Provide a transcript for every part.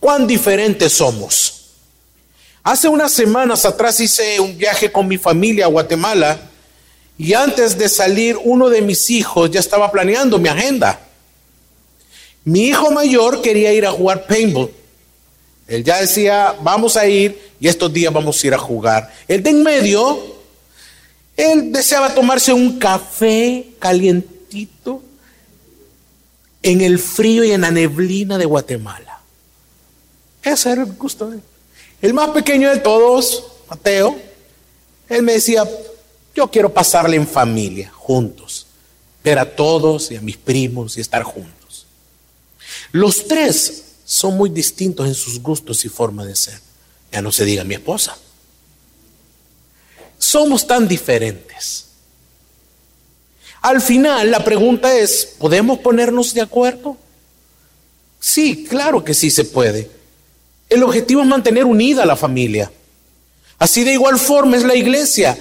cuán diferentes somos. Hace unas semanas atrás hice un viaje con mi familia a Guatemala y antes de salir uno de mis hijos ya estaba planeando mi agenda. Mi hijo mayor quería ir a jugar paintball. Él ya decía, vamos a ir y estos días vamos a ir a jugar. El de en medio, él deseaba tomarse un café calientito en el frío y en la neblina de Guatemala. Ese era el gusto de él. El más pequeño de todos, Mateo, él me decía, yo quiero pasarle en familia, juntos, ver a todos y a mis primos y estar juntos. Los tres son muy distintos en sus gustos y forma de ser. Ya no se diga mi esposa. Somos tan diferentes. Al final la pregunta es, ¿podemos ponernos de acuerdo? Sí, claro que sí se puede. El objetivo es mantener unida a la familia. Así de igual forma es la iglesia.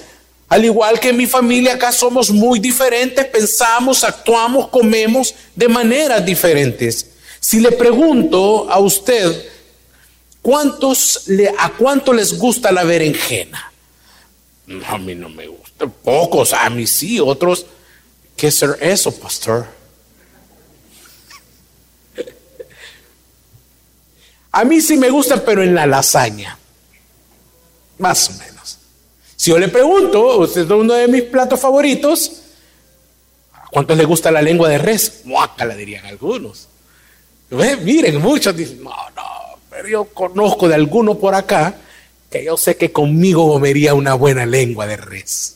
Al igual que en mi familia acá somos muy diferentes, pensamos, actuamos, comemos de maneras diferentes. Si le pregunto a usted, ¿cuántos le, ¿a cuánto les gusta la berenjena? a mí no me gusta. Pocos, a mí sí, otros. ¿Qué es eso, pastor? A mí sí me gusta, pero en la lasaña. Más o menos. Si yo le pregunto, usted es uno de mis platos favoritos, ¿a cuántos le gusta la lengua de res? la dirían algunos. Miren, muchos dicen, no, no, pero yo conozco de alguno por acá que yo sé que conmigo comería una buena lengua de res.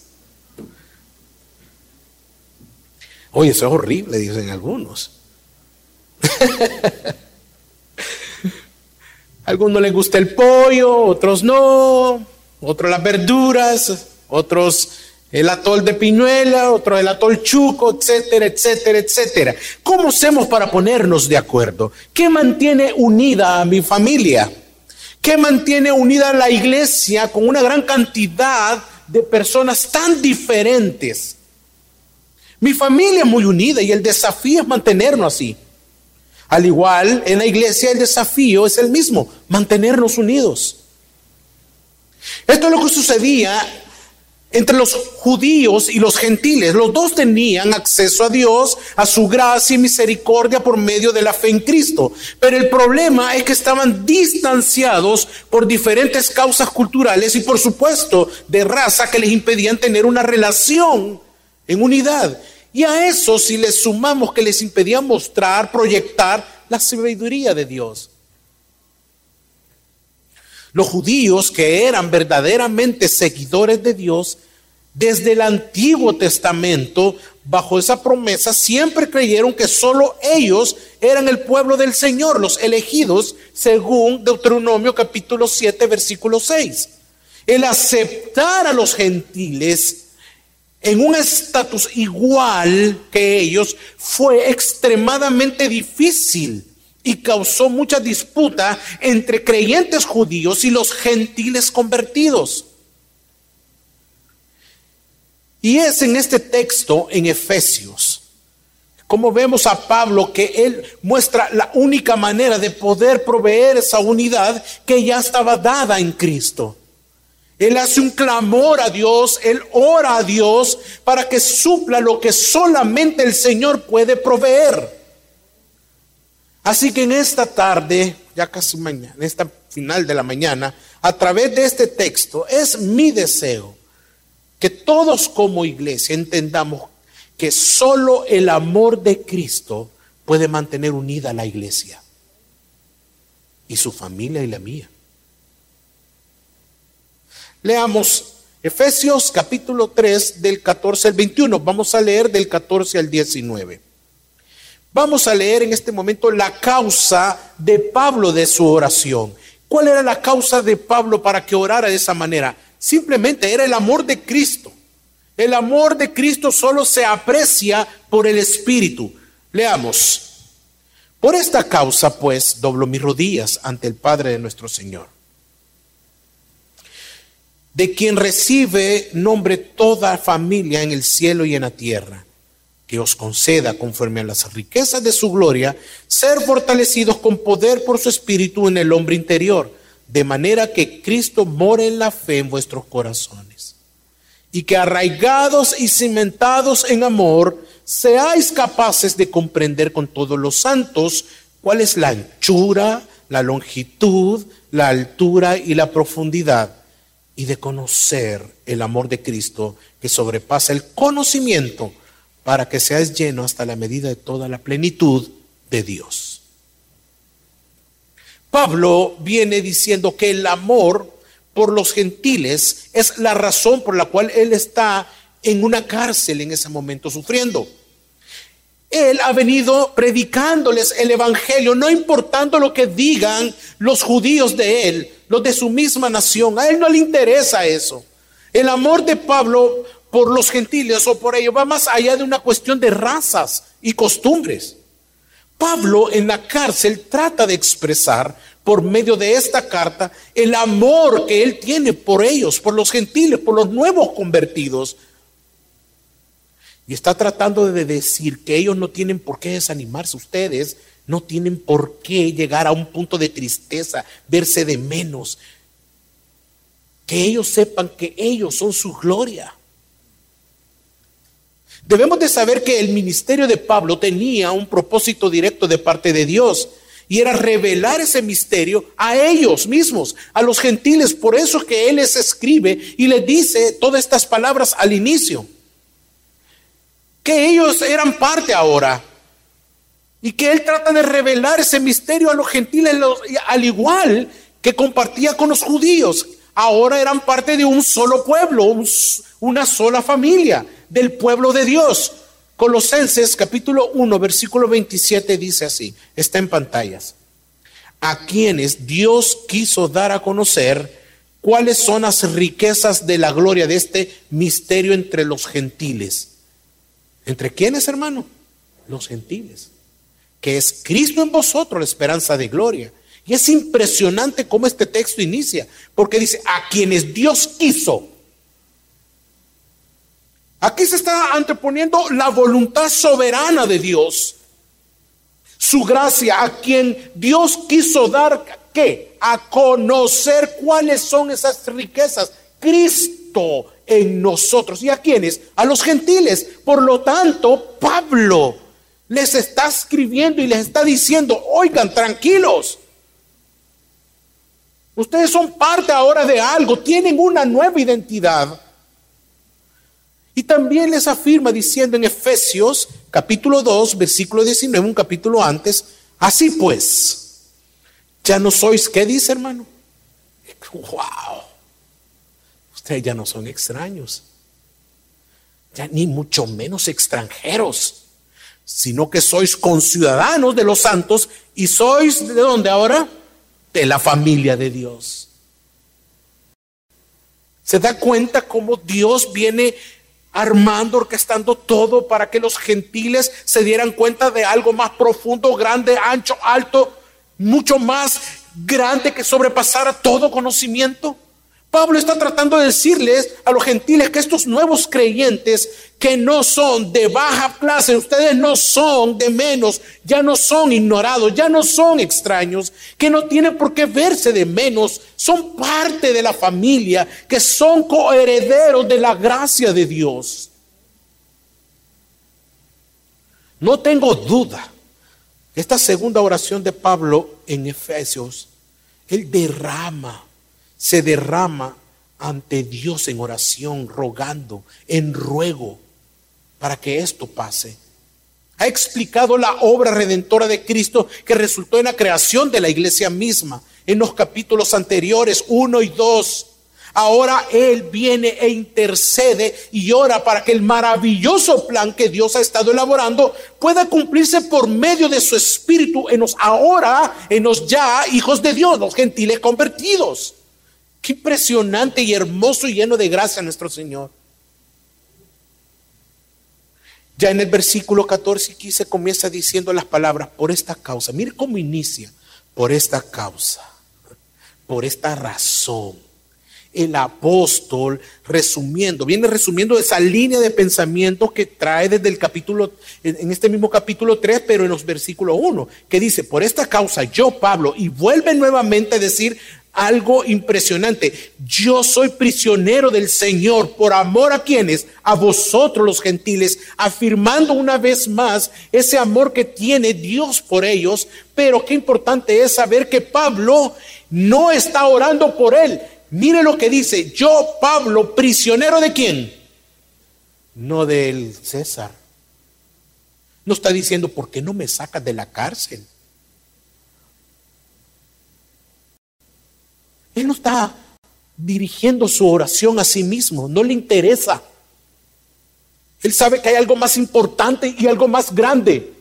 Oye, eso es horrible, dicen algunos. Algunos les gusta el pollo, otros no, otros las verduras, otros el atol de piñuela, otro el atol chuco, etcétera, etcétera, etcétera. ¿Cómo hacemos para ponernos de acuerdo? ¿Qué mantiene unida a mi familia? ¿Qué mantiene unida a la iglesia con una gran cantidad de personas tan diferentes? Mi familia es muy unida y el desafío es mantenernos así. Al igual, en la iglesia el desafío es el mismo, mantenernos unidos. Esto es lo que sucedía entre los judíos y los gentiles. Los dos tenían acceso a Dios, a su gracia y misericordia por medio de la fe en Cristo. Pero el problema es que estaban distanciados por diferentes causas culturales y por supuesto de raza que les impedían tener una relación en unidad. Y a eso si les sumamos que les impedían mostrar, proyectar la sabiduría de Dios. Los judíos que eran verdaderamente seguidores de Dios, desde el Antiguo Testamento, bajo esa promesa, siempre creyeron que solo ellos eran el pueblo del Señor, los elegidos, según Deuteronomio capítulo 7, versículo 6. El aceptar a los gentiles en un estatus igual que ellos fue extremadamente difícil y causó mucha disputa entre creyentes judíos y los gentiles convertidos. Y es en este texto, en Efesios, como vemos a Pablo que él muestra la única manera de poder proveer esa unidad que ya estaba dada en Cristo. Él hace un clamor a Dios, él ora a Dios para que supla lo que solamente el Señor puede proveer. Así que en esta tarde, ya casi mañana, en esta final de la mañana, a través de este texto, es mi deseo que todos como iglesia entendamos que solo el amor de Cristo puede mantener unida a la iglesia y su familia y la mía. Leamos Efesios capítulo 3 del 14 al 21. Vamos a leer del 14 al 19. Vamos a leer en este momento la causa de Pablo de su oración. ¿Cuál era la causa de Pablo para que orara de esa manera? Simplemente era el amor de Cristo. El amor de Cristo solo se aprecia por el Espíritu. Leamos. Por esta causa, pues, doblo mis rodillas ante el Padre de nuestro Señor, de quien recibe nombre toda familia en el cielo y en la tierra que os conceda, conforme a las riquezas de su gloria, ser fortalecidos con poder por su espíritu en el hombre interior, de manera que Cristo more en la fe en vuestros corazones. Y que arraigados y cimentados en amor, seáis capaces de comprender con todos los santos cuál es la anchura, la longitud, la altura y la profundidad, y de conocer el amor de Cristo que sobrepasa el conocimiento para que seas lleno hasta la medida de toda la plenitud de Dios. Pablo viene diciendo que el amor por los gentiles es la razón por la cual él está en una cárcel en ese momento sufriendo. Él ha venido predicándoles el Evangelio, no importando lo que digan los judíos de él, los de su misma nación. A él no le interesa eso. El amor de Pablo por los gentiles o por ellos va más allá de una cuestión de razas y costumbres. Pablo en la cárcel trata de expresar por medio de esta carta el amor que él tiene por ellos, por los gentiles, por los nuevos convertidos. Y está tratando de decir que ellos no tienen por qué desanimarse, ustedes no tienen por qué llegar a un punto de tristeza, verse de menos. Que ellos sepan que ellos son su gloria. Debemos de saber que el ministerio de Pablo tenía un propósito directo de parte de Dios y era revelar ese misterio a ellos mismos, a los gentiles. Por eso que él les escribe y les dice todas estas palabras al inicio. Que ellos eran parte ahora y que él trata de revelar ese misterio a los gentiles al igual que compartía con los judíos. Ahora eran parte de un solo pueblo, una sola familia del pueblo de Dios. Colosenses capítulo 1, versículo 27 dice así, está en pantallas. A quienes Dios quiso dar a conocer cuáles son las riquezas de la gloria de este misterio entre los gentiles. ¿Entre quiénes, hermano? Los gentiles. Que es Cristo en vosotros, la esperanza de gloria. Y es impresionante cómo este texto inicia, porque dice, a quienes Dios quiso Aquí se está anteponiendo la voluntad soberana de Dios. Su gracia a quien Dios quiso dar, ¿qué? A conocer cuáles son esas riquezas. Cristo en nosotros. ¿Y a quiénes? A los gentiles. Por lo tanto, Pablo les está escribiendo y les está diciendo, oigan, tranquilos. Ustedes son parte ahora de algo, tienen una nueva identidad. Y también les afirma diciendo en Efesios capítulo 2, versículo 19, un capítulo antes, así pues, ya no sois, ¿qué dice hermano? ¡Wow! Ya no son extraños, ya ni mucho menos extranjeros, sino que sois conciudadanos de los santos y sois de dónde ahora? De la familia de Dios. ¿Se da cuenta cómo Dios viene armando, orquestando todo para que los gentiles se dieran cuenta de algo más profundo, grande, ancho, alto, mucho más grande que sobrepasara todo conocimiento. Pablo está tratando de decirles a los gentiles que estos nuevos creyentes que no son de baja clase, ustedes no son de menos, ya no son ignorados, ya no son extraños, que no tienen por qué verse de menos, son parte de la familia, que son coherederos de la gracia de Dios. No tengo duda. Esta segunda oración de Pablo en Efesios, él derrama se derrama ante Dios en oración, rogando, en ruego, para que esto pase. Ha explicado la obra redentora de Cristo que resultó en la creación de la iglesia misma, en los capítulos anteriores 1 y 2. Ahora Él viene e intercede y ora para que el maravilloso plan que Dios ha estado elaborando pueda cumplirse por medio de su Espíritu en los ahora, en los ya hijos de Dios, los gentiles convertidos. Qué impresionante y hermoso y lleno de gracia nuestro Señor. Ya en el versículo 14 aquí se comienza diciendo las palabras, por esta causa. Mire cómo inicia, por esta causa, por esta razón. el apóstol resumiendo, viene resumiendo esa línea de pensamiento que trae desde el capítulo, en este mismo capítulo 3, pero en los versículos 1, que dice, por esta causa yo, Pablo, y vuelve nuevamente a decir algo impresionante, yo soy prisionero del Señor por amor a quienes, a vosotros los gentiles, afirmando una vez más ese amor que tiene Dios por ellos, pero qué importante es saber que Pablo no está orando por él, Mire lo que dice, yo Pablo, prisionero de quién? No del César. No está diciendo, ¿por qué no me sacas de la cárcel? Él no está dirigiendo su oración a sí mismo, no le interesa. Él sabe que hay algo más importante y algo más grande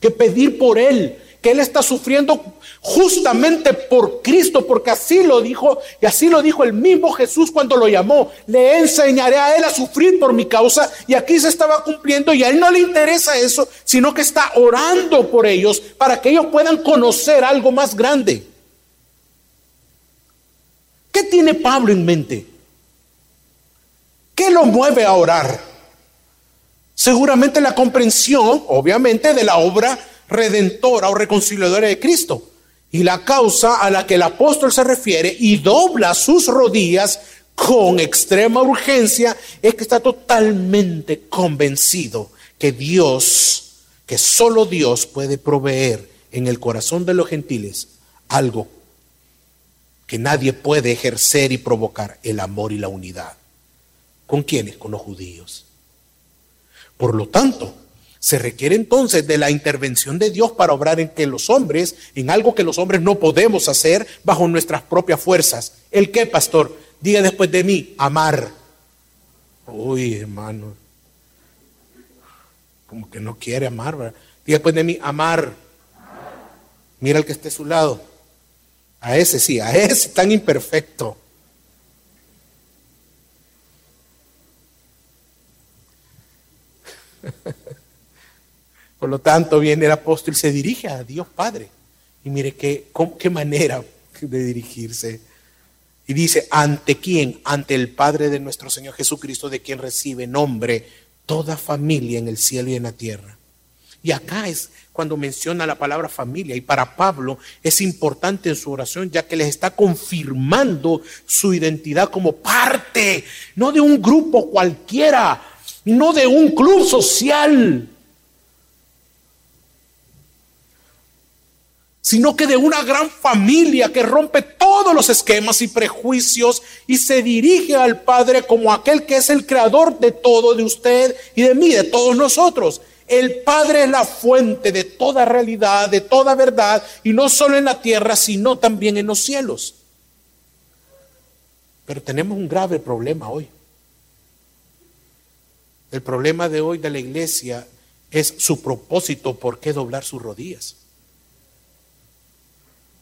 que pedir por él, que él está sufriendo justamente por Cristo, porque así lo dijo y así lo dijo el mismo Jesús cuando lo llamó. Le enseñaré a él a sufrir por mi causa y aquí se estaba cumpliendo y a él no le interesa eso, sino que está orando por ellos para que ellos puedan conocer algo más grande. ¿Qué tiene Pablo en mente? ¿Qué lo mueve a orar? Seguramente la comprensión, obviamente, de la obra redentora o reconciliadora de Cristo. Y la causa a la que el apóstol se refiere y dobla sus rodillas con extrema urgencia es que está totalmente convencido que Dios, que solo Dios puede proveer en el corazón de los gentiles algo que nadie puede ejercer y provocar, el amor y la unidad. ¿Con quiénes? Con los judíos. Por lo tanto, se requiere entonces de la intervención de Dios para obrar en que los hombres, en algo que los hombres no podemos hacer bajo nuestras propias fuerzas. ¿El qué, pastor? Diga después de mí, amar. Uy, hermano. Como que no quiere amar, ¿verdad? Diga después de mí, amar. Mira al que esté a su lado. A ese sí, a ese tan imperfecto. Por lo tanto, viene el apóstol y se dirige a Dios Padre. Y mire qué, qué manera de dirigirse. Y dice, ¿ante quién? Ante el Padre de nuestro Señor Jesucristo, de quien recibe nombre toda familia en el cielo y en la tierra. Y acá es cuando menciona la palabra familia. Y para Pablo es importante en su oración, ya que les está confirmando su identidad como parte, no de un grupo cualquiera, no de un club social, sino que de una gran familia que rompe todos los esquemas y prejuicios y se dirige al Padre como aquel que es el creador de todo, de usted y de mí, de todos nosotros. El Padre es la fuente de toda realidad, de toda verdad, y no solo en la tierra, sino también en los cielos. Pero tenemos un grave problema hoy. El problema de hoy de la iglesia es su propósito, ¿por qué doblar sus rodillas?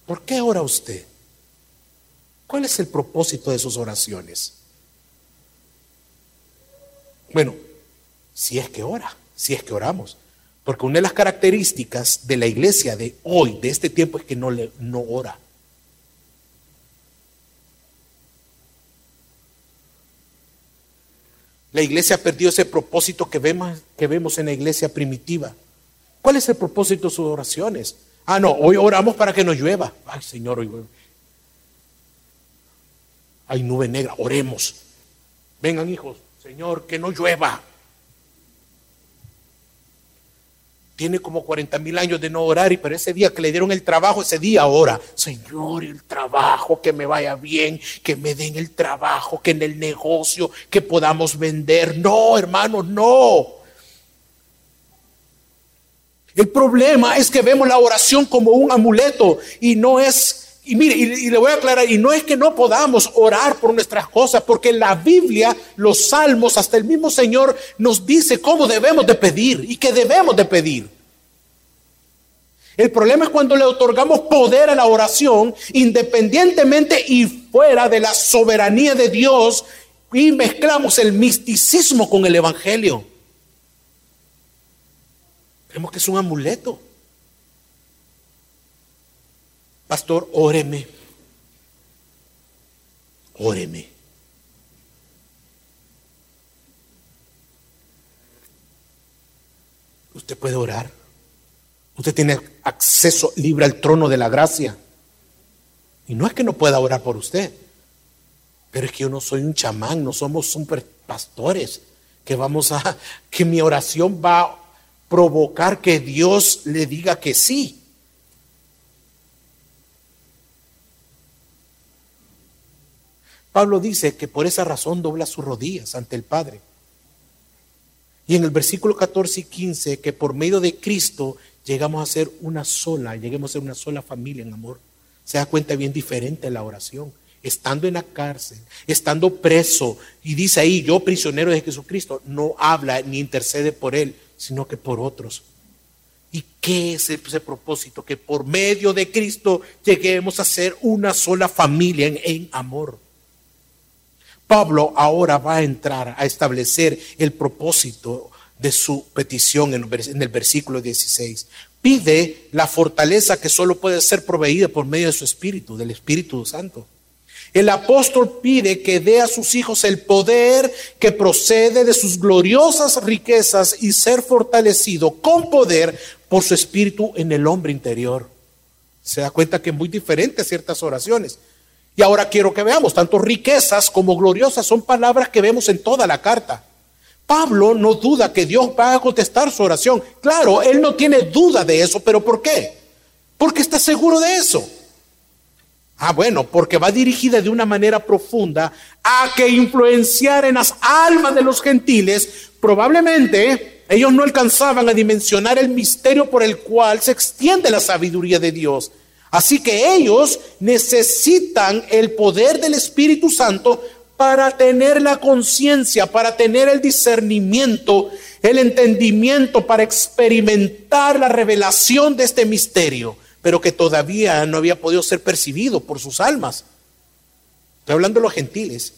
¿Por qué ora usted? ¿Cuál es el propósito de sus oraciones? Bueno, si es que ora, si es que oramos. Porque una de las características de la iglesia de hoy, de este tiempo, es que no, le, no ora. La iglesia ha perdido ese propósito que vemos, que vemos en la iglesia primitiva. ¿Cuál es el propósito de sus oraciones? Ah, no, hoy oramos para que nos llueva. Ay, Señor, hoy hay nube negra, oremos. Vengan hijos, Señor, que no llueva. Tiene como 40 mil años de no orar y pero ese día que le dieron el trabajo, ese día ora. Señor, el trabajo, que me vaya bien, que me den el trabajo, que en el negocio, que podamos vender. No, hermanos, no. El problema es que vemos la oración como un amuleto y no es, y mire, y, le voy a aclarar, y no es que no podamos orar por nuestras cosas, porque la Biblia, los salmos, hasta el mismo Señor nos dice cómo debemos de pedir y qué debemos de pedir. El problema es cuando le otorgamos poder a la oración, independientemente y fuera de la soberanía de Dios, y mezclamos el misticismo con el Evangelio. Vemos que es un amuleto. Pastor, óreme. óreme. Usted puede orar. Usted tiene acceso libre al trono de la gracia. Y no es que no pueda orar por usted, pero es que yo no soy un chamán, no somos super pastores, que vamos a, que mi oración va a provocar que Dios le diga que sí. Pablo dice que por esa razón dobla sus rodillas ante el Padre. Y en el versículo 14 y 15, que por medio de Cristo llegamos a ser una sola, lleguemos a ser una sola familia en amor. Se da cuenta bien diferente la oración. Estando en la cárcel, estando preso, y dice ahí, yo prisionero de Jesucristo, no habla ni intercede por él, sino que por otros. ¿Y qué es ese propósito? Que por medio de Cristo lleguemos a ser una sola familia en, en amor. Pablo ahora va a entrar a establecer el propósito de su petición en el versículo 16. Pide la fortaleza que solo puede ser proveída por medio de su Espíritu, del Espíritu Santo. El apóstol pide que dé a sus hijos el poder que procede de sus gloriosas riquezas y ser fortalecido con poder por su Espíritu en el hombre interior. Se da cuenta que es muy diferente a ciertas oraciones. Y ahora quiero que veamos, tanto riquezas como gloriosas son palabras que vemos en toda la carta. Pablo no duda que Dios va a contestar su oración. Claro, él no tiene duda de eso, pero ¿por qué? Porque está seguro de eso. Ah, bueno, porque va dirigida de una manera profunda a que influenciar en las almas de los gentiles. Probablemente ellos no alcanzaban a dimensionar el misterio por el cual se extiende la sabiduría de Dios. Así que ellos necesitan el poder del Espíritu Santo para tener la conciencia, para tener el discernimiento, el entendimiento, para experimentar la revelación de este misterio, pero que todavía no había podido ser percibido por sus almas. Estoy hablando de los gentiles,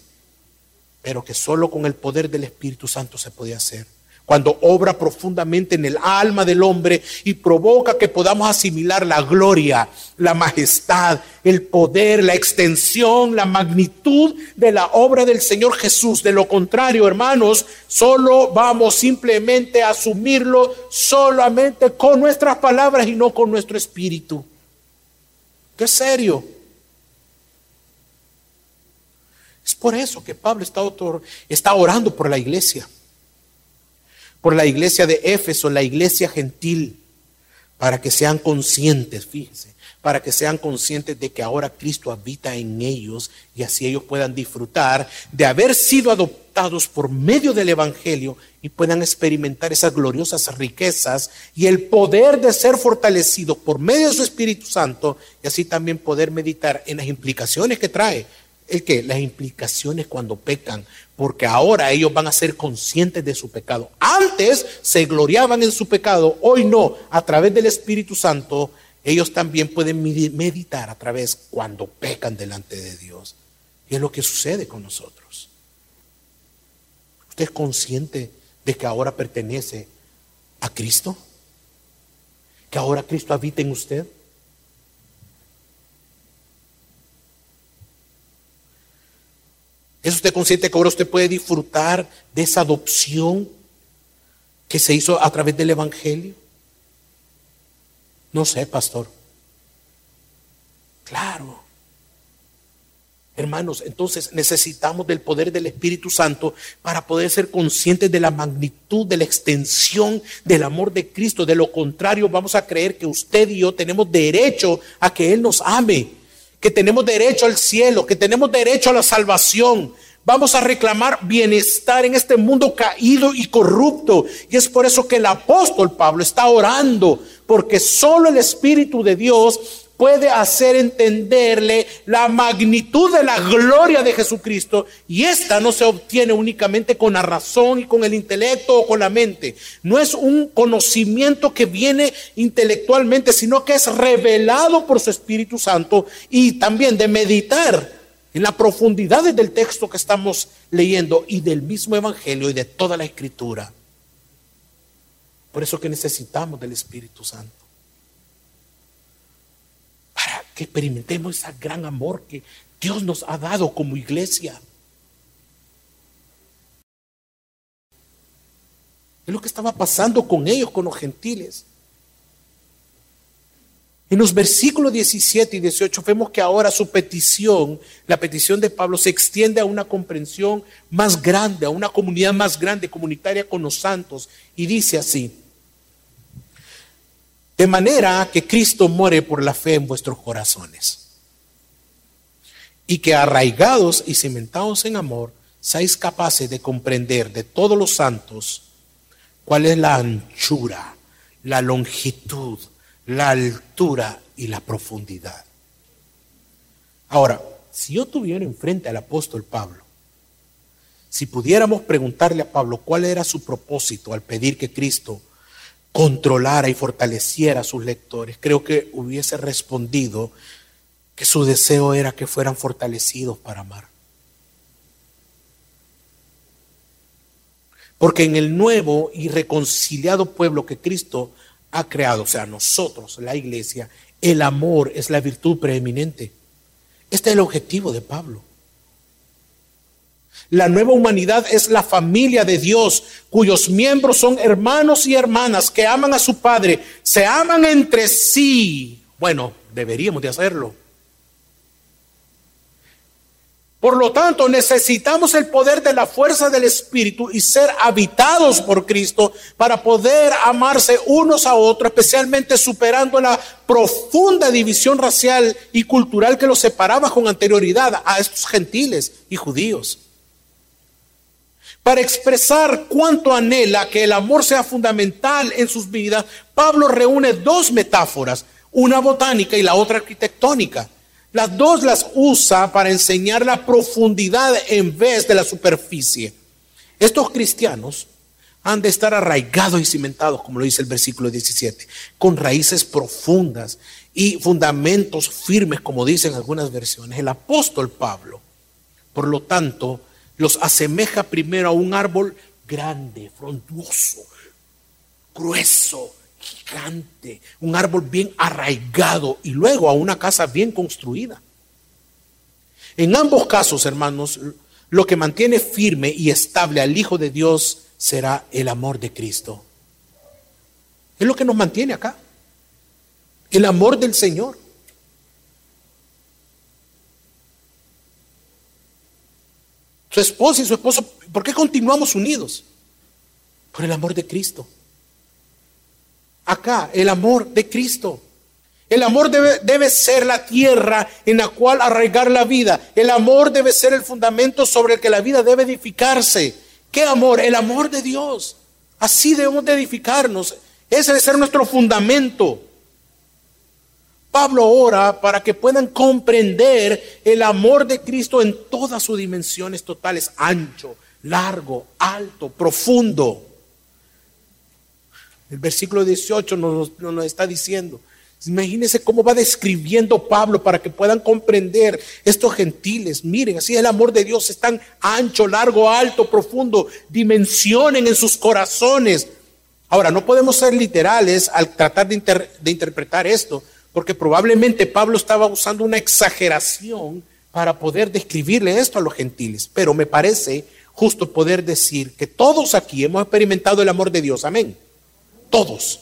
pero que solo con el poder del Espíritu Santo se podía hacer cuando obra profundamente en el alma del hombre y provoca que podamos asimilar la gloria, la majestad, el poder, la extensión, la magnitud de la obra del Señor Jesús. De lo contrario, hermanos, solo vamos simplemente a asumirlo solamente con nuestras palabras y no con nuestro espíritu. ¿Qué serio? Es por eso que Pablo está, está orando por la iglesia por la iglesia de Éfeso, la iglesia gentil, para que sean conscientes, fíjense, para que sean conscientes de que ahora Cristo habita en ellos y así ellos puedan disfrutar de haber sido adoptados por medio del Evangelio y puedan experimentar esas gloriosas riquezas y el poder de ser fortalecidos por medio de su Espíritu Santo y así también poder meditar en las implicaciones que trae. El que las implicaciones cuando pecan, porque ahora ellos van a ser conscientes de su pecado. Antes se gloriaban en su pecado, hoy no, a través del Espíritu Santo, ellos también pueden meditar a través cuando pecan delante de Dios. Y es lo que sucede con nosotros. ¿Usted es consciente de que ahora pertenece a Cristo? ¿Que ahora Cristo habita en usted? ¿Es usted consciente que ahora usted puede disfrutar de esa adopción que se hizo a través del Evangelio? No sé, pastor. Claro. Hermanos, entonces necesitamos del poder del Espíritu Santo para poder ser conscientes de la magnitud, de la extensión del amor de Cristo. De lo contrario, vamos a creer que usted y yo tenemos derecho a que Él nos ame que tenemos derecho al cielo, que tenemos derecho a la salvación. Vamos a reclamar bienestar en este mundo caído y corrupto. Y es por eso que el apóstol Pablo está orando, porque solo el Espíritu de Dios puede hacer entenderle la magnitud de la gloria de Jesucristo y esta no se obtiene únicamente con la razón y con el intelecto o con la mente. No es un conocimiento que viene intelectualmente, sino que es revelado por su Espíritu Santo y también de meditar en la profundidades del texto que estamos leyendo y del mismo Evangelio y de toda la Escritura. Por eso que necesitamos del Espíritu Santo que experimentemos ese gran amor que Dios nos ha dado como iglesia. Es lo que estaba pasando con ellos, con los gentiles. En los versículos 17 y 18 vemos que ahora su petición, la petición de Pablo, se extiende a una comprensión más grande, a una comunidad más grande, comunitaria con los santos. Y dice así, de manera que Cristo muere por la fe en vuestros corazones. Y que arraigados y cimentados en amor, seáis capaces de comprender de todos los santos cuál es la anchura, la longitud, la altura y la profundidad. Ahora, si yo tuviera enfrente al apóstol Pablo, si pudiéramos preguntarle a Pablo cuál era su propósito al pedir que Cristo controlara y fortaleciera a sus lectores, creo que hubiese respondido que su deseo era que fueran fortalecidos para amar. Porque en el nuevo y reconciliado pueblo que Cristo ha creado, o sea, nosotros, la iglesia, el amor es la virtud preeminente. Este es el objetivo de Pablo. La nueva humanidad es la familia de Dios, cuyos miembros son hermanos y hermanas que aman a su Padre, se aman entre sí. Bueno, deberíamos de hacerlo. Por lo tanto, necesitamos el poder de la fuerza del Espíritu y ser habitados por Cristo para poder amarse unos a otros, especialmente superando la profunda división racial y cultural que los separaba con anterioridad a estos gentiles y judíos. Para expresar cuánto anhela que el amor sea fundamental en sus vidas, Pablo reúne dos metáforas, una botánica y la otra arquitectónica. Las dos las usa para enseñar la profundidad en vez de la superficie. Estos cristianos han de estar arraigados y cimentados, como lo dice el versículo 17, con raíces profundas y fundamentos firmes, como dicen algunas versiones. El apóstol Pablo, por lo tanto, los asemeja primero a un árbol grande, frondoso, grueso, gigante, un árbol bien arraigado y luego a una casa bien construida. En ambos casos, hermanos, lo que mantiene firme y estable al Hijo de Dios será el amor de Cristo. Es lo que nos mantiene acá. El amor del Señor. Su esposa y su esposo, ¿por qué continuamos unidos? Por el amor de Cristo acá, el amor de Cristo. El amor debe, debe, ser la tierra en la cual arraigar la vida. El amor debe ser el fundamento sobre el que la vida debe edificarse. ¿Qué amor? El amor de Dios. Así debemos de edificarnos. Ese debe ser nuestro fundamento. Pablo ora para que puedan comprender el amor de Cristo en todas sus dimensiones totales, ancho, largo, alto, profundo. El versículo 18 nos, está diciendo. Imagínense cómo va describiendo Pablo para que puedan comprender estos gentiles. Miren, así el amor de Dios es tan ancho, largo, alto, profundo. Dimensionen en sus corazones. Ahora, no podemos ser literales al tratar de interpretar esto, porque probablemente Pablo estaba usando una exageración para poder describirle esto a los gentiles. Pero me parece justo poder decir que todos aquí hemos experimentado el amor de Dios. Amén todos.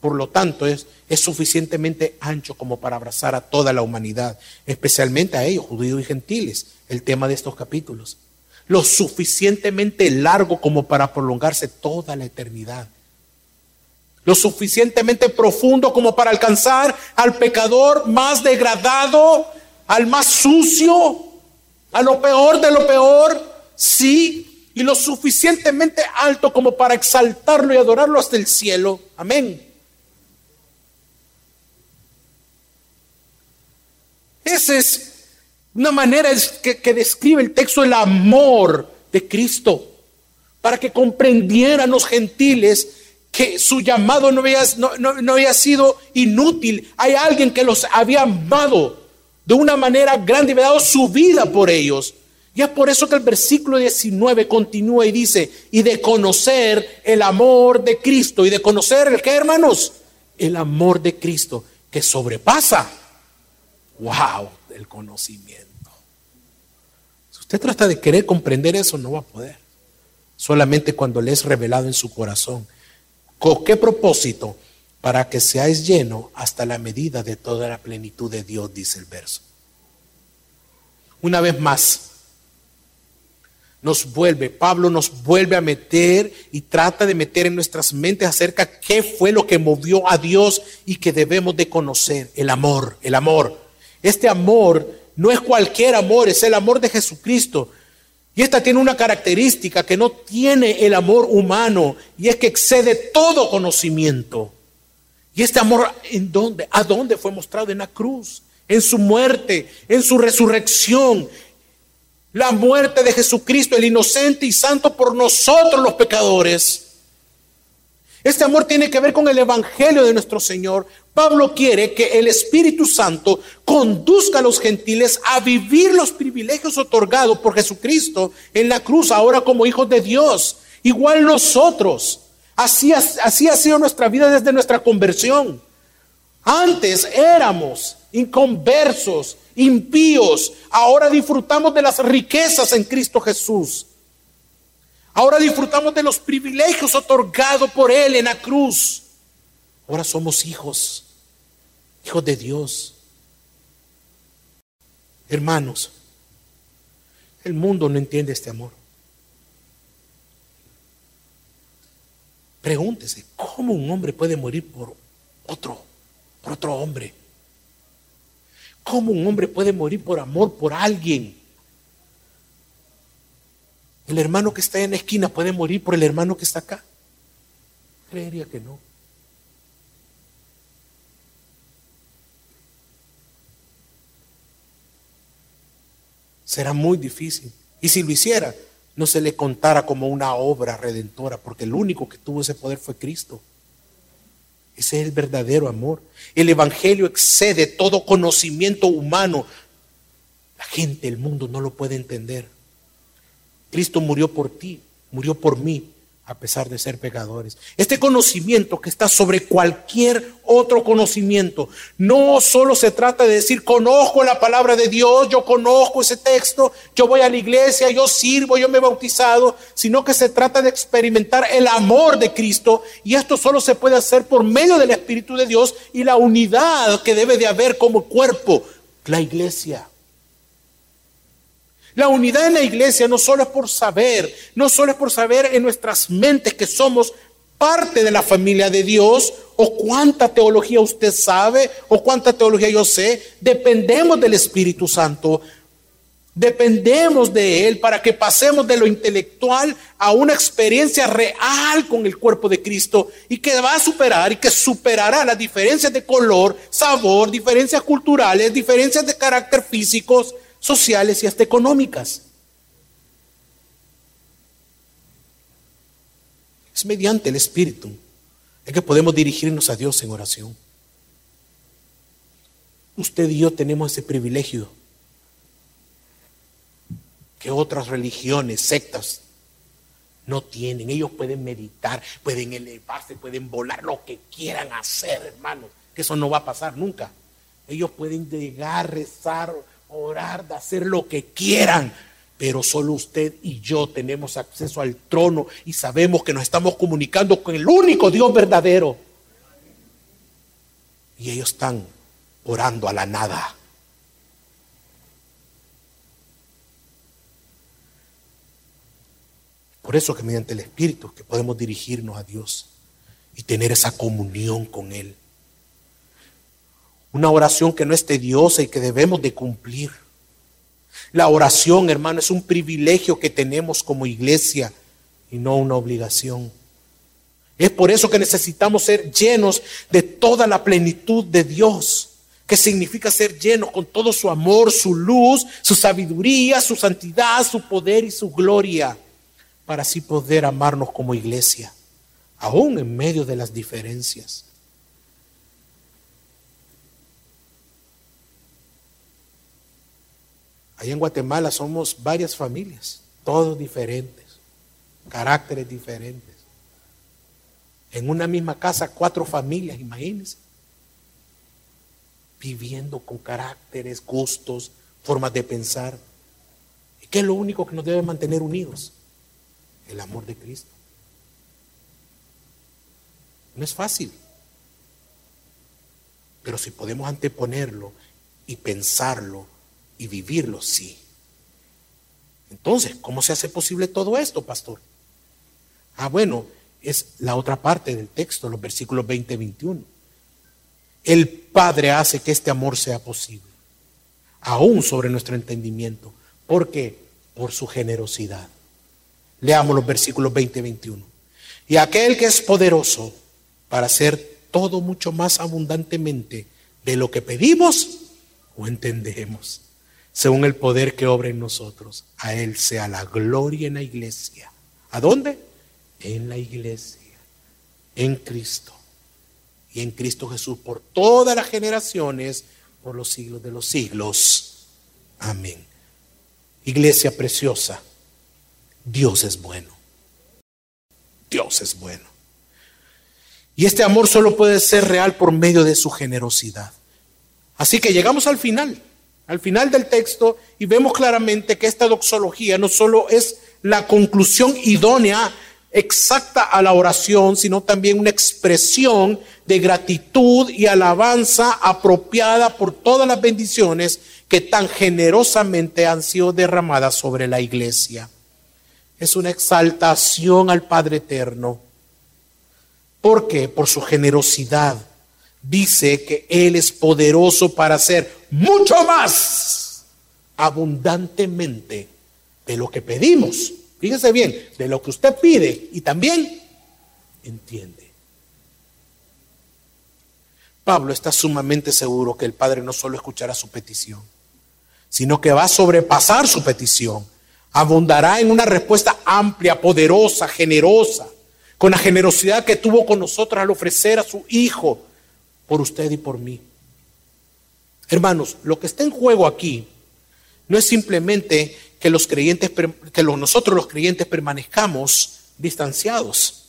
Por lo tanto, es, es suficientemente ancho como para abrazar a toda la humanidad, especialmente a ellos, judíos y gentiles, el tema de estos capítulos. Lo suficientemente largo como para prolongarse toda la eternidad. Lo suficientemente profundo como para alcanzar al pecador más degradado, al más sucio, a lo peor de lo peor, sí, y lo suficientemente alto como para exaltarlo y adorarlo hasta el cielo. Amén. Esa es una manera que, describe el texto el amor de Cristo, para que comprendieran los gentiles que su llamado no había, no había sido inútil. Hay alguien que los había amado de una manera grande y había dado su vida por ellos. Y es por eso que el versículo 19 continúa y dice, y de conocer el amor de Cristo, y de conocer el que, hermanos, el amor de Cristo que sobrepasa, wow, el conocimiento. Si usted trata de querer comprender eso, no va a poder. Solamente cuando le es revelado en su corazón. ¿Con qué propósito? Para que seáis lleno hasta la medida de toda la plenitud de Dios, dice el verso. Una vez más, nos vuelve, Pablo nos vuelve a meter y trata de meter en nuestras mentes acerca qué fue lo que movió a Dios y que debemos de conocer, el amor, el amor. Este amor no es cualquier amor, es el amor de Jesucristo. Y esta tiene una característica que no tiene el amor humano y es que excede todo conocimiento. Y este amor, ¿en dónde? ¿A dónde fue mostrado? En la cruz, en su muerte, en su resurrección, la muerte de Jesucristo, el inocente y santo por nosotros los pecadores. Este amor tiene que ver con el Evangelio de nuestro Señor. Pablo quiere que el Espíritu Santo conduzca a los gentiles a vivir los privilegios otorgados por Jesucristo en la cruz, ahora como hijos de Dios. Igual nosotros. Así, así ha sido nuestra vida desde nuestra conversión. Antes éramos inconversos, impíos, ahora disfrutamos de las riquezas en Cristo Jesús. Ahora disfrutamos de los privilegios otorgados por Él en la cruz. Ahora somos hijos, hijos de Dios. Hermanos, el mundo no entiende este amor. Pregúntese, ¿cómo un hombre puede morir por otro, por otro hombre? ¿Cómo un hombre puede morir por amor por alguien? El hermano que está en la esquina puede morir por el hermano que está acá. Creería que no. Será muy difícil. Y si lo hiciera, no se le contara como una obra redentora, porque el único que tuvo ese poder fue Cristo. Ese es el verdadero amor. El Evangelio excede todo conocimiento humano. La gente, el mundo no lo puede entender. Cristo murió por ti, murió por mí, a pesar de ser pecadores. Este conocimiento que está sobre cualquier otro conocimiento, no solo se trata de decir, conozco la palabra de Dios, yo conozco ese texto, yo voy a la iglesia, yo sirvo, yo me he bautizado, sino que se trata de experimentar el amor de Cristo y esto solo se puede hacer por medio del Espíritu de Dios y la unidad que debe de haber como cuerpo, la iglesia. La unidad en la iglesia no solo es por saber, no solo es por saber en nuestras mentes que somos parte de la familia de Dios, o cuánta teología usted sabe, o cuánta teología yo sé, dependemos del Espíritu Santo. Dependemos de Él para que pasemos de lo intelectual a una experiencia real con el cuerpo de Cristo y que va a superar y que superará las diferencias de color, sabor, diferencias culturales, diferencias de carácter físicos, sociales y hasta económicas. Es mediante el Espíritu es que podemos dirigirnos a Dios en oración. Usted y yo tenemos ese privilegio que otras religiones, sectas, no tienen. Ellos pueden meditar, pueden elevarse, pueden volar, lo que quieran hacer, hermano. Que eso no va a pasar nunca. Ellos pueden llegar, rezar, orar, de hacer lo que quieran, pero solo usted y yo tenemos acceso al trono y sabemos que nos estamos comunicando con el único Dios verdadero. Y ellos están orando a la nada. Por eso que mediante el Espíritu que podemos dirigirnos a Dios y tener esa comunión con Él. Una oración que no es tediosa y que debemos de cumplir. La oración, hermano, es un privilegio que tenemos como iglesia y no una obligación. Es por eso que necesitamos ser llenos de toda la plenitud de Dios, que significa ser llenos con todo su amor, su luz, su sabiduría, su santidad, su poder y su gloria, para así poder amarnos como iglesia, aún en medio de las diferencias. Allá en Guatemala somos varias familias, todos diferentes, caracteres diferentes. En una misma casa, cuatro familias, imagínense. Viviendo con caracteres, gustos, formas de pensar. qué es lo único que nos debe mantener unidos? El amor de Cristo. No es fácil. Pero si podemos anteponerlo y pensarlo y vivirlo, sí. Entonces, ¿cómo se hace posible todo esto, pastor? Ah, bueno, es la otra parte del texto, los versículos 20 y 21. El Padre hace que este amor sea posible, aún sobre nuestro entendimiento. ¿Por qué? Por su generosidad. Leamos los versículos 20 y 21. Y aquel que es poderoso para hacer todo mucho más abundantemente de lo que pedimos o entendemos, según el poder que obra en nosotros. A Él sea la gloria en la iglesia. ¿A dónde? En la iglesia, en Cristo. Y en Cristo Jesús por todas las generaciones, por los siglos de los siglos. Amén. Iglesia preciosa, Dios es bueno. Dios es bueno. Y este amor solo puede ser real por medio de su generosidad. Así que llegamos al final, al final del texto, y vemos claramente que esta doxología no solo es la conclusión idónea, exacta a la oración, sino también una expresión de gratitud y alabanza apropiada por todas las bendiciones que tan generosamente han sido derramadas sobre la iglesia. Es una exaltación al Padre Eterno ¿Por qué? Por su generosidad. Dice que Él es poderoso para hacer mucho más abundantemente de lo que pedimos. Fíjese bien, de lo que usted pide y también entiende. Pablo está sumamente seguro que el Padre no solo escuchará su petición, sino que va a sobrepasar su petición. Abundará en una respuesta amplia, poderosa, generosa con la generosidad que tuvo con nosotros al ofrecer a su Hijo por usted y por mí. Hermanos, lo que está en juego aquí no es simplemente que los creyentes, que nosotros los creyentes permanezcamos distanciados.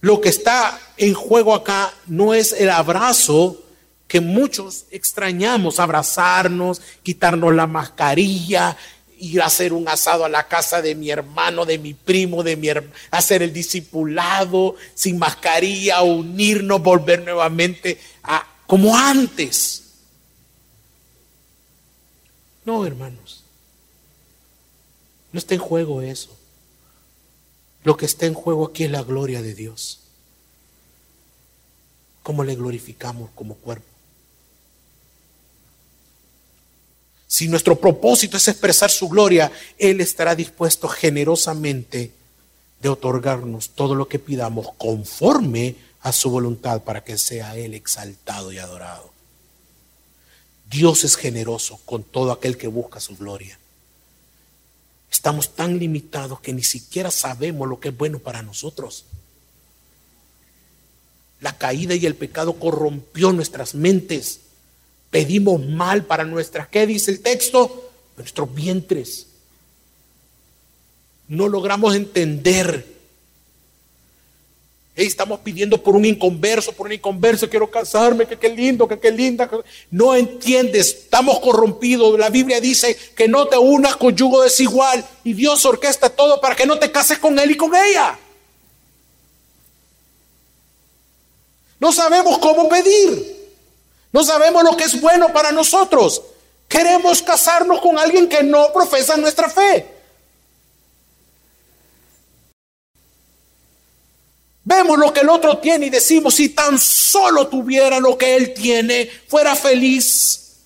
Lo que está en juego acá no es el abrazo que muchos extrañamos, abrazarnos, quitarnos la mascarilla, ir a hacer un asado a la casa de mi hermano, de mi primo, de mi hacer el discipulado sin mascarilla, unirnos, volver nuevamente a como antes. No, hermanos. No está en juego eso. Lo que está en juego aquí es la gloria de Dios. ¿Cómo le glorificamos como cuerpo? Si nuestro propósito es expresar su gloria, Él estará dispuesto generosamente de otorgarnos todo lo que pidamos conforme a su voluntad para que sea Él exaltado y adorado. Dios es generoso con todo aquel que busca su gloria. Estamos tan limitados que ni siquiera sabemos lo que es bueno para nosotros. La caída y el pecado corrompió nuestras mentes pedimos mal para nuestras, ¿qué dice el texto? Nuestros vientres. No logramos entender. estamos pidiendo por un inconverso, por un inconverso, quiero casarme, que qué lindo, que qué linda. No entiendes, estamos corrompidos. La Biblia dice que no te unas con yugo desigual y Dios orquesta todo para que no te cases con él y con ella. No sabemos cómo pedir. No sabemos lo que es bueno para nosotros. Queremos casarnos con alguien que no profesa nuestra fe. Vemos lo que el otro tiene y decimos, si tan solo tuviera lo que él tiene, fuera feliz.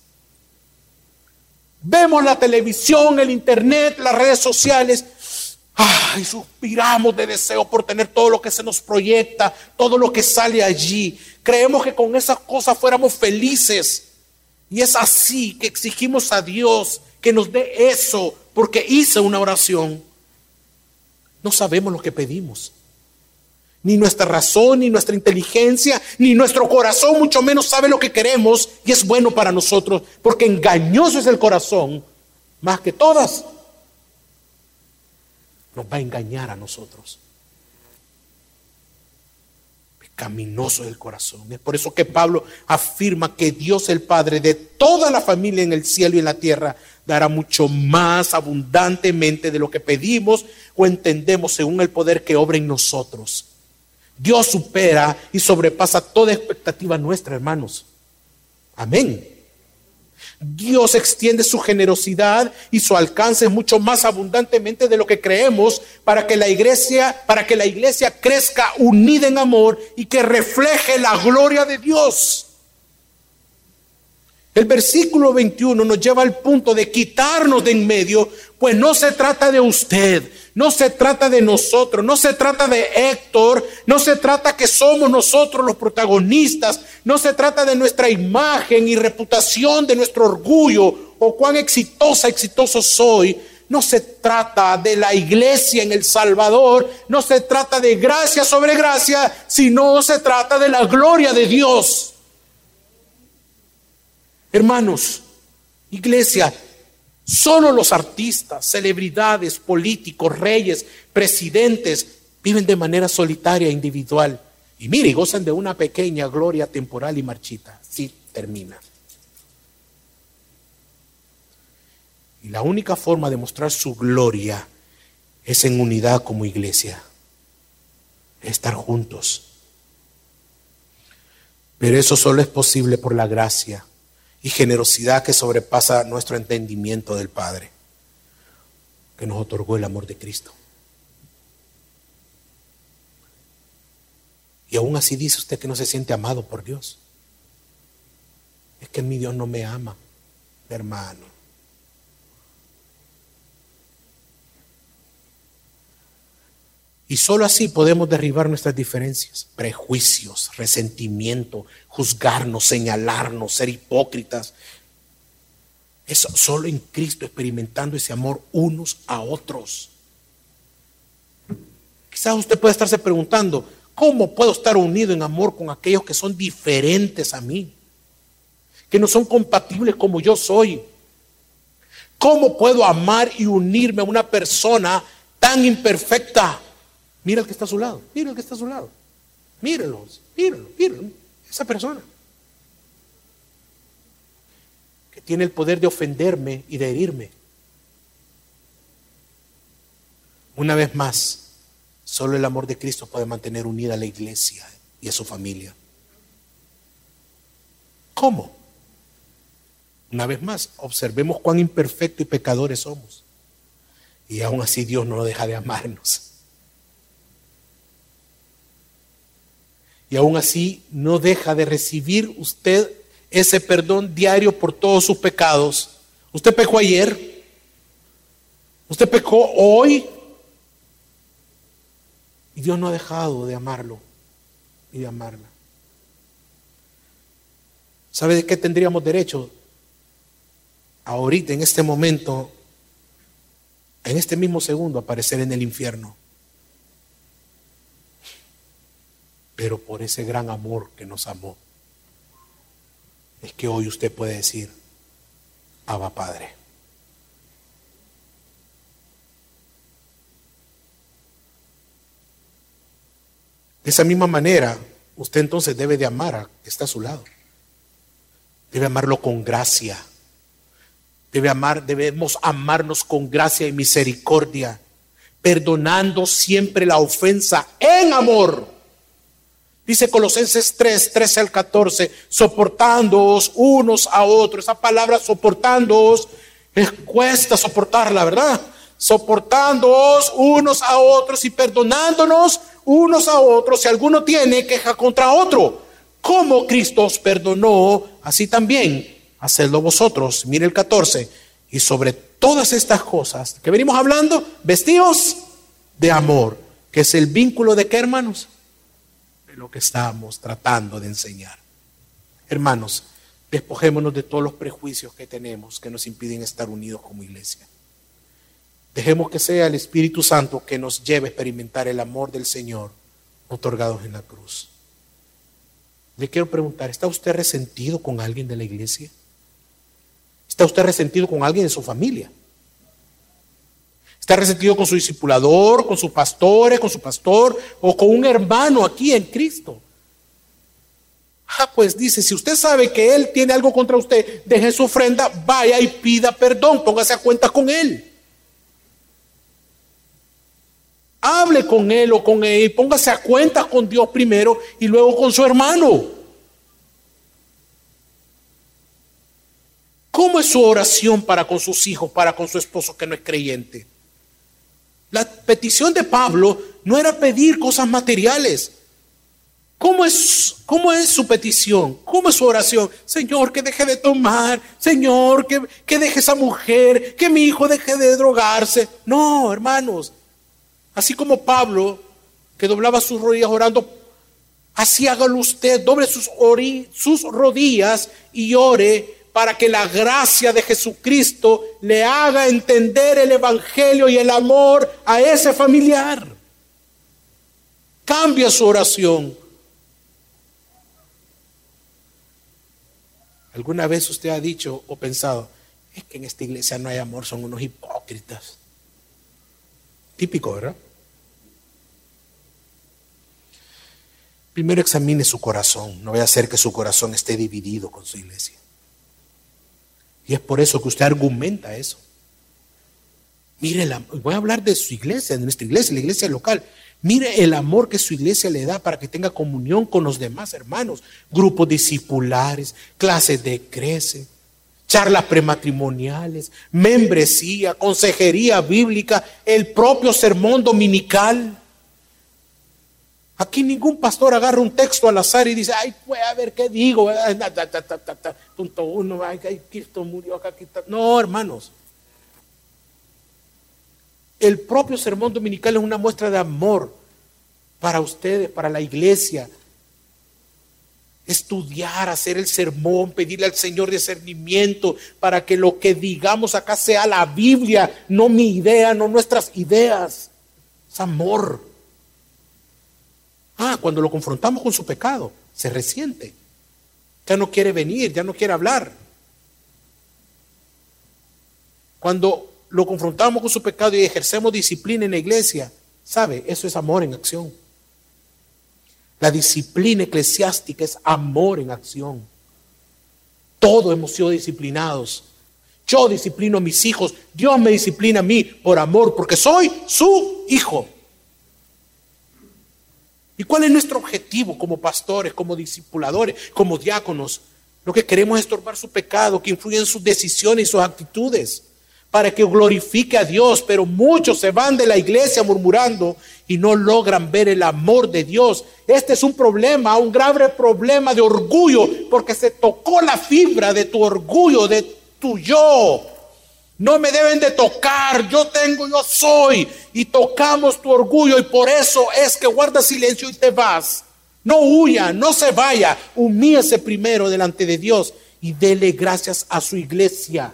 Vemos la televisión, el internet, las redes sociales. Ay, suspiramos de deseo por tener todo lo que se nos proyecta, todo lo que sale allí. Creemos que con esas cosas fuéramos felices. Y es así que exigimos a Dios que nos dé eso, porque hice una oración. No sabemos lo que pedimos. Ni nuestra razón, ni nuestra inteligencia, ni nuestro corazón, mucho menos sabe lo que queremos y es bueno para nosotros, porque engañoso es el corazón, más que todas. Nos va a engañar a nosotros caminoso del corazón. Es por eso que Pablo afirma que Dios el Padre de toda la familia en el cielo y en la tierra dará mucho más abundantemente de lo que pedimos o entendemos según el poder que obra en nosotros. Dios supera y sobrepasa toda expectativa nuestra, hermanos. Amén. Dios extiende su generosidad y su alcance mucho más abundantemente de lo que creemos para que la iglesia, para que la iglesia crezca unida en amor y que refleje la gloria de Dios. El versículo 21 nos lleva al punto de quitarnos de en medio, pues no se trata de usted, no se trata de nosotros, no se trata de Héctor, no se trata que somos nosotros los protagonistas, no se trata de nuestra imagen y reputación, de nuestro orgullo o cuán exitosa, exitoso soy. No se trata de la iglesia en El Salvador, no se trata de gracia sobre gracia, sino se trata de la gloria de Dios. Hermanos, iglesia, solo los artistas, celebridades, políticos, reyes, presidentes viven de manera solitaria individual. Y mire, gozan de una pequeña gloria temporal y marchita. Sí, termina. Y la única forma de mostrar su gloria es en unidad como iglesia. Estar juntos. Pero eso solo es posible por la gracia y generosidad que sobrepasa nuestro entendimiento del Padre, que nos otorgó el amor de Cristo. Y aún así dice usted que no se siente amado por Dios. Es que mi Dios no me ama, hermano. Y solo así podemos derribar nuestras diferencias, prejuicios, resentimiento, juzgarnos, señalarnos, ser hipócritas. Eso solo en Cristo experimentando ese amor unos a otros. Quizás usted puede estarse preguntando, ¿cómo puedo estar unido en amor con aquellos que son diferentes a mí? Que no son compatibles como yo soy. ¿Cómo puedo amar y unirme a una persona tan imperfecta? Mira el que está a su lado, mira el que está a su lado. Míralo, míralo, míralo. Esa persona. Que tiene el poder de ofenderme y de herirme. Una vez más, solo el amor de Cristo puede mantener unida a la iglesia y a su familia. ¿Cómo? Una vez más, observemos cuán imperfectos y pecadores somos. Y aún así Dios no deja de amarnos. Y aún así no deja de recibir usted ese perdón diario por todos sus pecados. Usted pecó ayer, usted pecó hoy y Dios no ha dejado de amarlo y de amarla. ¿Sabe de qué tendríamos derecho? Ahorita, en este momento, en este mismo segundo, aparecer en el infierno. Pero por ese gran amor que nos amó, es que hoy usted puede decir, Abba Padre. De esa misma manera, usted entonces debe de amar a que está a su lado. Debe amarlo con gracia. Debe amar, debemos amarnos con gracia y misericordia, perdonando siempre la ofensa en amor Dice Colosenses 3, 13 al 14, soportándoos unos a otros. Esa palabra soportándoos es cuesta soportarla, ¿verdad? Soportándoos unos a otros y perdonándonos unos a otros si alguno tiene queja contra otro. Como Cristo os perdonó, así también hacedlo vosotros. Mire el 14. Y sobre todas estas cosas que venimos hablando, vestidos de amor, que es el vínculo de qué hermanos? Lo que estamos tratando de enseñar. Hermanos, despojémonos de todos los prejuicios que tenemos que nos impiden estar unidos como iglesia. Dejemos que sea el Espíritu Santo que nos lleve a experimentar el amor del Señor otorgados en la cruz. Le quiero preguntar, ¿está usted resentido con alguien de la iglesia? ¿Está usted resentido con alguien de su familia? Está resentido con su discipulador, con sus pastores, con su pastor o con un hermano aquí en Cristo. Ah, pues dice, si usted sabe que él tiene algo contra usted, deje su ofrenda, vaya y pida perdón, póngase a cuenta con él. Hable con él o con él, póngase a cuenta con Dios primero y luego con su hermano. ¿Cómo es su oración para con sus hijos, para con su esposo que no es creyente? La petición de Pablo no era pedir cosas materiales. ¿Cómo es, ¿Cómo es su petición? ¿Cómo es su oración? Señor, que deje de tomar. Señor, que, que deje esa mujer. Que mi hijo deje de drogarse. No, hermanos. Así como Pablo, que doblaba sus rodillas orando, así hágalo usted. Doble sus, sus rodillas y ore para que la gracia de Jesucristo le haga entender el Evangelio y el amor a ese familiar. Cambia su oración. ¿Alguna vez usted ha dicho o pensado, es que en esta iglesia no hay amor, son unos hipócritas? Típico, ¿verdad? Primero examine su corazón, no vaya a ser que su corazón esté dividido con su iglesia. Y es por eso que usted argumenta eso. Mire, voy a hablar de su iglesia, de nuestra iglesia, la iglesia local. Mire el amor que su iglesia le da para que tenga comunión con los demás hermanos. Grupos discipulares, clases de crece, charlas prematrimoniales, membresía, consejería bíblica, el propio sermón dominical. Aquí ningún pastor agarra un texto al azar y dice, ay, voy a ver qué digo. Punto uno, ay, Cristo murió acá. No, hermanos. El propio sermón dominical es una muestra de amor para ustedes, para la iglesia. Estudiar, hacer el sermón, pedirle al Señor discernimiento para que lo que digamos acá sea la Biblia, no mi idea, no nuestras ideas. Es amor. Ah, cuando lo confrontamos con su pecado, se resiente. Ya no quiere venir, ya no quiere hablar. Cuando lo confrontamos con su pecado y ejercemos disciplina en la iglesia, ¿sabe? Eso es amor en acción. La disciplina eclesiástica es amor en acción. Todos hemos sido disciplinados. Yo disciplino a mis hijos, Dios me disciplina a mí por amor, porque soy su hijo. ¿Y cuál es nuestro objetivo como pastores, como discipuladores, como diáconos? Lo que queremos es estorbar su pecado, que influye en sus decisiones y sus actitudes, para que glorifique a Dios. Pero muchos se van de la iglesia murmurando y no logran ver el amor de Dios. Este es un problema, un grave problema de orgullo, porque se tocó la fibra de tu orgullo, de tu yo. No me deben de tocar, yo tengo, yo soy. Y tocamos tu orgullo y por eso es que guarda silencio y te vas. No huya, no se vaya. Humíese primero delante de Dios y dele gracias a su iglesia.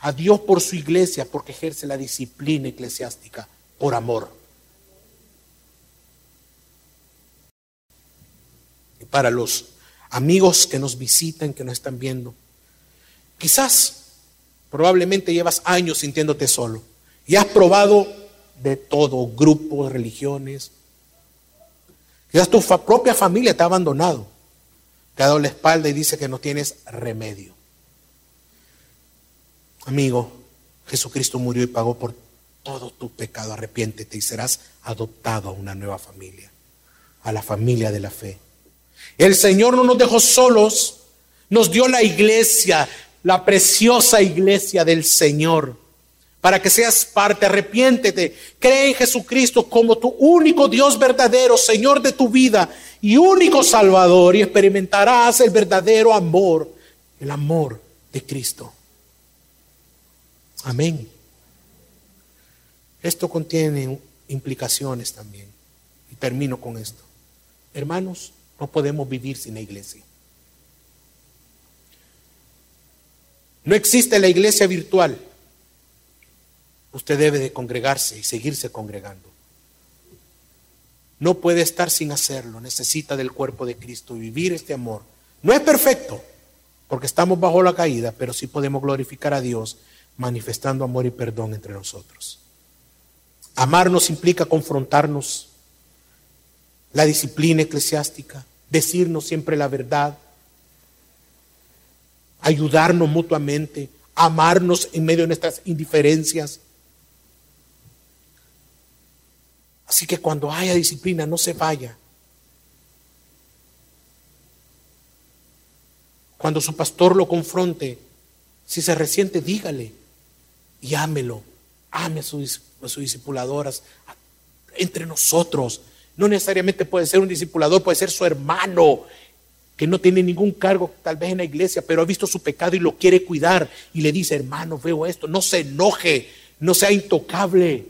A Dios por su iglesia, porque ejerce la disciplina eclesiástica por amor. Y para los amigos que nos visitan, que nos están viendo, quizás Probablemente llevas años sintiéndote solo y has probado de todo, grupos, religiones. Quizás tu propia familia te ha abandonado, te ha dado la espalda y dice que no tienes remedio. Amigo, Jesucristo murió y pagó por todo tu pecado. Arrepiéntete y serás adoptado a una nueva familia, a la familia de la fe. El Señor no nos dejó solos, nos dio la iglesia, la preciosa iglesia del Señor. Para que seas parte, arrepiéntete, cree en Jesucristo como tu único Dios verdadero, Señor de tu vida y único Salvador, y experimentarás el verdadero amor, el amor de Cristo. Amén. Esto contiene implicaciones también. Y termino con esto. Hermanos, no podemos vivir sin la iglesia. No existe la iglesia virtual. Usted debe de congregarse y seguirse congregando. No puede estar sin hacerlo. Necesita del cuerpo de Cristo vivir este amor. No es perfecto, porque estamos bajo la caída, pero sí podemos glorificar a Dios manifestando amor y perdón entre nosotros. Amarnos implica confrontarnos, la disciplina eclesiástica, decirnos siempre la verdad, ayudarnos mutuamente, amarnos en medio de nuestras indiferencias. Así que cuando haya disciplina, no se vaya. Cuando su pastor lo confronte, si se resiente, dígale y ámelo. Ame a sus, discipuladoras entre nosotros. No necesariamente puede ser un discipulador, puede ser su hermano que no tiene ningún cargo tal vez en la iglesia, pero ha visto su pecado y lo quiere cuidar y le dice, hermano, veo esto, no se enoje, no sea intocable.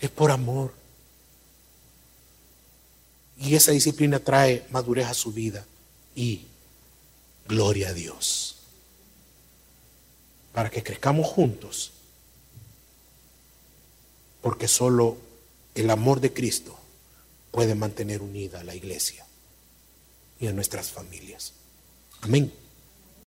Es por amor. Y esa disciplina trae madurez a su vida y gloria a Dios. Para que crezcamos juntos. Porque solo el amor de Cristo puede mantener unida a la iglesia y a nuestras familias. Amén.